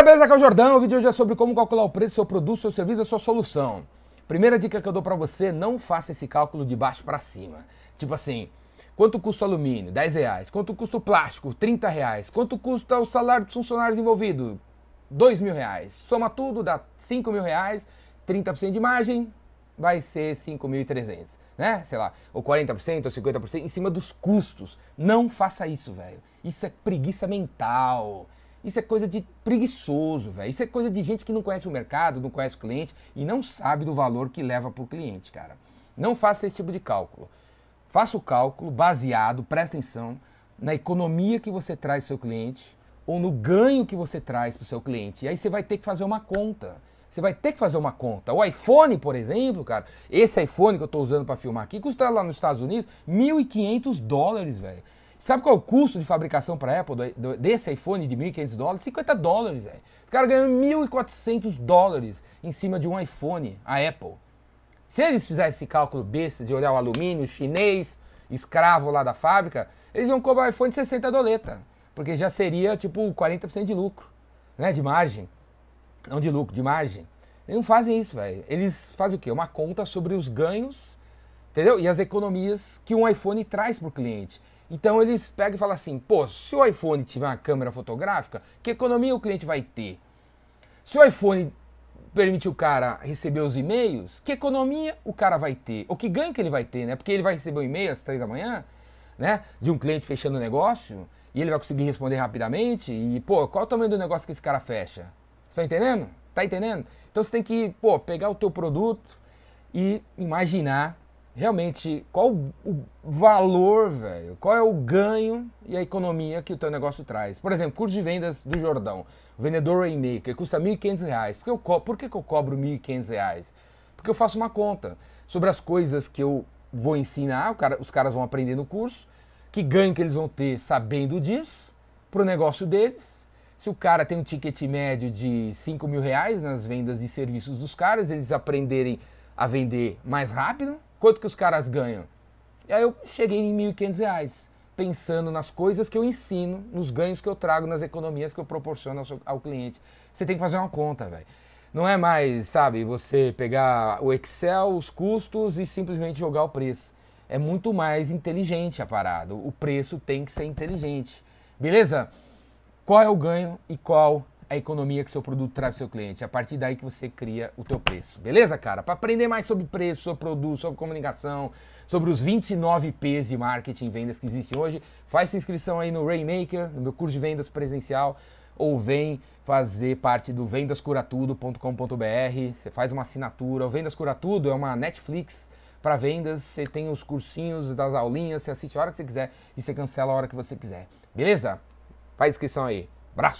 Galera, beleza? Aqui é o Jordão. O vídeo hoje é sobre como calcular o preço do seu produto, seu serviço, a sua solução. Primeira dica que eu dou pra você, não faça esse cálculo de baixo para cima. Tipo assim, quanto custa o alumínio? 10 reais. Quanto custa o plástico? 30 reais. Quanto custa o salário dos funcionários envolvidos? 2 mil reais. Soma tudo, dá 5 mil reais, 30% de margem, vai ser 5.300, né? Sei lá, ou 40% ou 50% em cima dos custos. Não faça isso, velho. Isso é preguiça mental. Isso é coisa de preguiçoso, velho. Isso é coisa de gente que não conhece o mercado, não conhece o cliente e não sabe do valor que leva para o cliente, cara. Não faça esse tipo de cálculo. Faça o cálculo baseado, presta atenção, na economia que você traz para o seu cliente ou no ganho que você traz para o seu cliente. E aí você vai ter que fazer uma conta. Você vai ter que fazer uma conta. O iPhone, por exemplo, cara, esse iPhone que eu estou usando para filmar aqui, custa lá nos Estados Unidos 1.500 dólares, velho. Sabe qual é o custo de fabricação para a Apple desse iPhone de 1.500 dólares? 50 dólares, velho. Os caras ganham 1.400 dólares em cima de um iPhone, a Apple. Se eles fizessem esse cálculo besta de olhar o alumínio chinês, escravo lá da fábrica, eles iam cobrar um iPhone de 60 doleta, porque já seria tipo 40% de lucro, né, de margem. Não de lucro, de margem. Eles não fazem isso, velho. Eles fazem o quê? Uma conta sobre os ganhos, entendeu? E as economias que um iPhone traz para o cliente. Então eles pegam e falam assim: pô, se o iPhone tiver uma câmera fotográfica, que economia o cliente vai ter? Se o iPhone permitir o cara receber os e-mails, que economia o cara vai ter? Ou que ganho que ele vai ter, né? Porque ele vai receber um e-mail às três da manhã, né? De um cliente fechando o negócio, e ele vai conseguir responder rapidamente. E, pô, qual o tamanho do negócio que esse cara fecha? Está entendendo? Tá entendendo? Então você tem que, pô, pegar o teu produto e imaginar realmente qual o valor, velho, qual é o ganho e a economia que o teu negócio traz. Por exemplo, curso de vendas do Jordão, vendedor Rainmaker, custa R$ 1.500. Por, que eu por que eu cobro R$ 1.500? Porque eu faço uma conta sobre as coisas que eu vou ensinar, cara, os caras vão aprender no curso, que ganho que eles vão ter sabendo disso, para o negócio deles, se o cara tem um ticket médio de 5 mil reais nas vendas de serviços dos caras, eles aprenderem a vender mais rápido, quanto que os caras ganham? E aí eu cheguei em 1.500 reais, pensando nas coisas que eu ensino, nos ganhos que eu trago, nas economias que eu proporciono ao, seu, ao cliente. Você tem que fazer uma conta, velho. Não é mais, sabe, você pegar o Excel, os custos e simplesmente jogar o preço. É muito mais inteligente a parada. O preço tem que ser inteligente. Beleza? qual é o ganho e qual a economia que seu produto traz para seu cliente. A partir daí que você cria o teu preço. Beleza, cara? Para aprender mais sobre preço, sobre produto, sobre comunicação, sobre os 29 P's de marketing e vendas que existem hoje, faz sua inscrição aí no Rainmaker, no meu curso de vendas presencial, ou vem fazer parte do vendascuratudo.com.br. Você faz uma assinatura. O Vendas Cura Tudo é uma Netflix para vendas. Você tem os cursinhos das aulinhas, você assiste a hora que você quiser e você cancela a hora que você quiser. Beleza? Faz inscrição aí. Abraço!